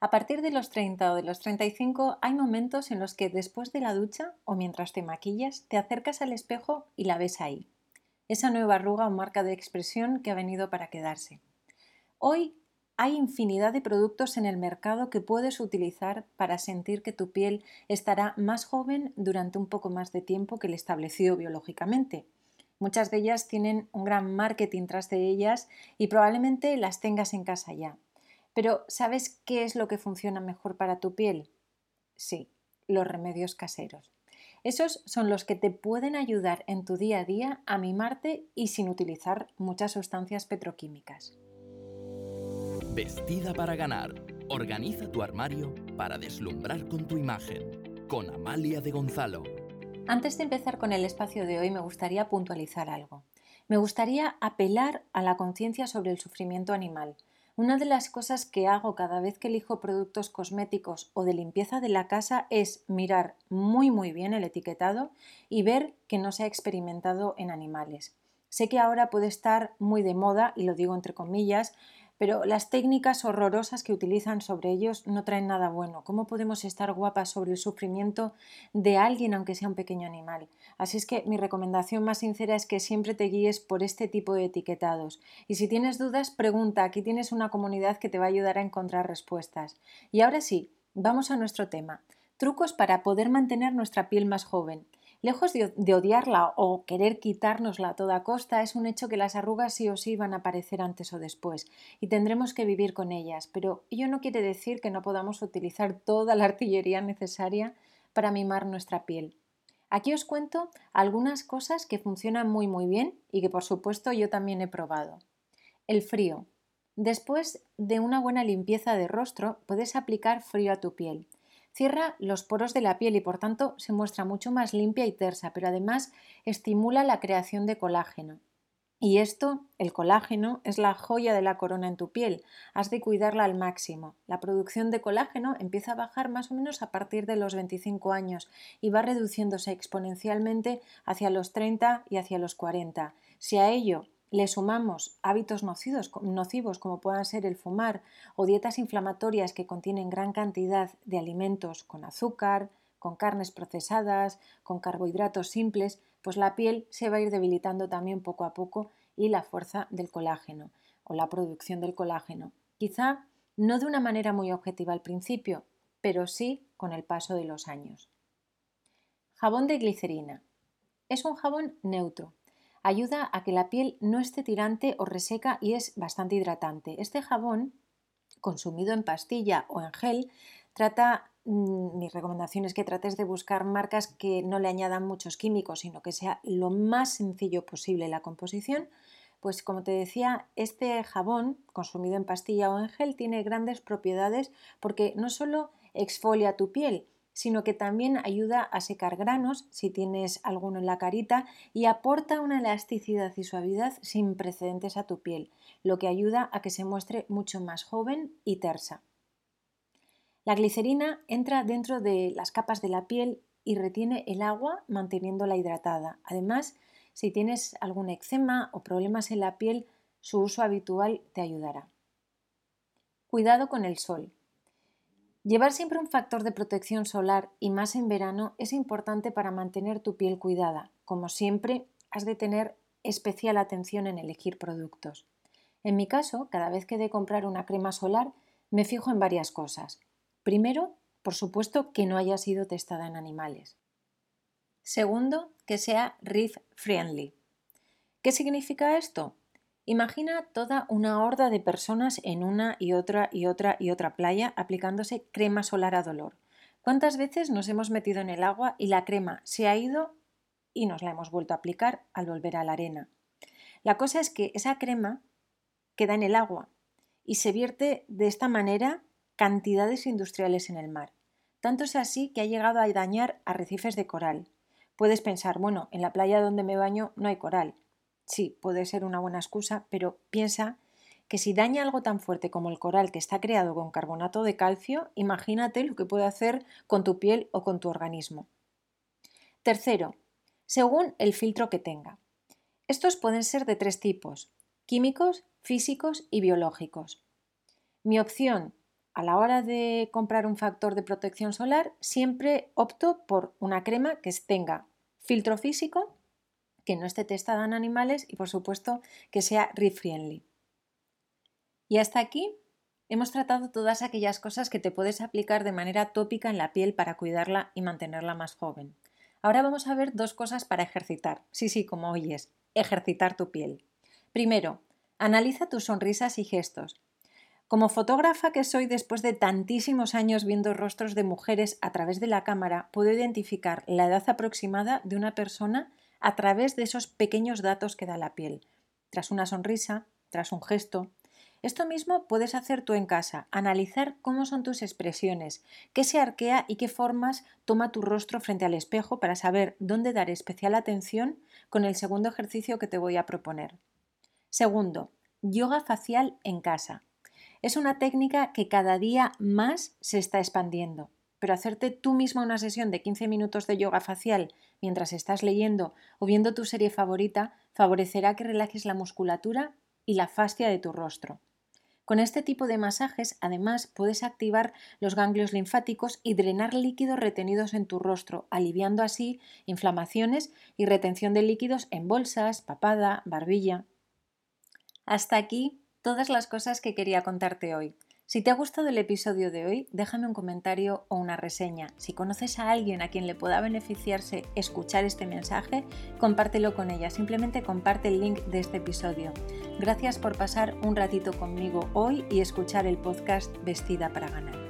A partir de los 30 o de los 35 hay momentos en los que después de la ducha o mientras te maquillas te acercas al espejo y la ves ahí. Esa nueva arruga o marca de expresión que ha venido para quedarse. Hoy hay infinidad de productos en el mercado que puedes utilizar para sentir que tu piel estará más joven durante un poco más de tiempo que el establecido biológicamente. Muchas de ellas tienen un gran marketing tras de ellas y probablemente las tengas en casa ya. Pero ¿sabes qué es lo que funciona mejor para tu piel? Sí, los remedios caseros. Esos son los que te pueden ayudar en tu día a día a mimarte y sin utilizar muchas sustancias petroquímicas. Vestida para ganar. Organiza tu armario para deslumbrar con tu imagen. Con Amalia de Gonzalo. Antes de empezar con el espacio de hoy me gustaría puntualizar algo. Me gustaría apelar a la conciencia sobre el sufrimiento animal una de las cosas que hago cada vez que elijo productos cosméticos o de limpieza de la casa es mirar muy muy bien el etiquetado y ver que no se ha experimentado en animales. Sé que ahora puede estar muy de moda, y lo digo entre comillas, pero las técnicas horrorosas que utilizan sobre ellos no traen nada bueno. ¿Cómo podemos estar guapas sobre el sufrimiento de alguien, aunque sea un pequeño animal? Así es que mi recomendación más sincera es que siempre te guíes por este tipo de etiquetados. Y si tienes dudas, pregunta. Aquí tienes una comunidad que te va a ayudar a encontrar respuestas. Y ahora sí, vamos a nuestro tema. Trucos para poder mantener nuestra piel más joven. Lejos de, odiarla o querer quitárnosla a toda costa, es un hecho que las arrugas sí o sí van a aparecer antes o después y tendremos que vivir con ellas, pero ello no quiere decir que no podamos utilizar toda la artillería necesaria para mimar nuestra piel. Aquí os cuento algunas cosas que funcionan muy muy bien y que por supuesto yo también he probado. El frío. Después de una buena limpieza de rostro, puedes aplicar frío a tu piel. Cierra los poros de la piel y por tanto se muestra mucho más limpia y tersa, pero además estimula la creación de colágeno. Y esto, el colágeno, es la joya de la corona en tu piel. Has de cuidarla al máximo. La producción de colágeno empieza a bajar más o menos a partir de los 25 años y va reduciéndose exponencialmente hacia los 30 y hacia los 40. Si a ello le sumamos hábitos nocivos, nocivos, como puedan ser el fumar o dietas inflamatorias que contienen gran cantidad de alimentos con azúcar, con carnes procesadas, con carbohidratos simples, pues la piel se va a ir debilitando también poco a poco y la fuerza del colágeno o la producción del colágeno. Quizá no de una manera muy objetiva al principio, pero sí con el paso de los años. Jabón de glicerina. Es un jabón neutro, ayuda a que la piel no esté tirante o reseca y es bastante hidratante. Este jabón, consumido en pastilla o en gel, trata, mm, mi recomendación es que trates de buscar marcas que no le añadan muchos químicos, sino que sea lo más sencillo posible la composición. Pues como te decía, este jabón consumido en pastilla o en gel tiene grandes propiedades porque no solo exfolia tu piel, sino que también ayuda a secar granos si tienes alguno en la carita y aporta una elasticidad y suavidad sin precedentes a tu piel, lo que ayuda a que se muestre mucho más joven y tersa. La glicerina entra dentro de las capas de la piel y retiene el agua manteniéndola hidratada. Además, si tienes algún eczema o problemas en la piel, su uso habitual te ayudará. Cuidado con el sol. Llevar siempre un factor de protección solar y más en verano es importante para mantener tu piel cuidada. Como siempre, has de tener especial atención en elegir productos. En mi caso, cada vez que de comprar una crema solar, me fijo en varias cosas. Primero, por supuesto, que no haya sido testada en animales. Segundo, que sea reef friendly. ¿Qué significa esto? Imagina toda una horda de personas en una y otra y otra y otra playa aplicándose crema solar a dolor. ¿Cuántas veces nos hemos metido en el agua y la crema se ha ido y nos la hemos vuelto a aplicar al volver a la arena? La cosa es que esa crema queda en el agua y se vierte de esta manera cantidades industriales en el mar. Tanto es así que ha llegado a dañar arrecifes de coral. Puedes pensar, bueno, en la playa donde me baño no hay coral. Sí, puede ser una buena excusa, pero piensa que si daña algo tan fuerte como el coral que está creado con carbonato de calcio, imagínate lo que puede hacer con tu piel o con tu organismo. Tercero, según el filtro que tenga. Estos pueden ser de tres tipos, químicos, físicos y biológicos. Mi opción a la hora de comprar un factor de protección solar, siempre opto por una crema que tenga filtro físico, que no esté testada en animales y por supuesto que sea reef-friendly. Y hasta aquí hemos tratado todas aquellas cosas que te puedes aplicar de manera tópica en la piel para cuidarla y mantenerla más joven. Ahora vamos a ver dos cosas para ejercitar. Sí, sí, como oyes, ejercitar tu piel. Primero, analiza tus sonrisas y gestos. Como fotógrafa que soy después de tantísimos años viendo rostros de mujeres a través de la cámara, puedo identificar la edad aproximada de una persona a través de esos pequeños datos que da la piel, tras una sonrisa, tras un gesto. Esto mismo puedes hacer tú en casa, analizar cómo son tus expresiones, qué se arquea y qué formas toma tu rostro frente al espejo para saber dónde dar especial atención con el segundo ejercicio que te voy a proponer. Segundo, yoga facial en casa. Es una técnica que cada día más se está expandiendo, pero hacerte tú misma una sesión de 15 minutos de yoga facial mientras estás leyendo o viendo tu serie favorita favorecerá que relajes la musculatura y la fascia de tu rostro. Con este tipo de masajes, además, puedes activar los ganglios linfáticos y drenar líquidos retenidos en tu rostro, aliviando así inflamaciones y retención de líquidos en bolsas, papada, barbilla. Hasta aquí todas las cosas que quería contarte hoy. Si te ha gustado el episodio de hoy, déjame un comentario o una reseña. Si conoces a alguien a quien le pueda beneficiarse escuchar este mensaje, compártelo con ella. Simplemente comparte el link de este episodio. Gracias por pasar un ratito conmigo hoy y escuchar el podcast Vestida para ganar.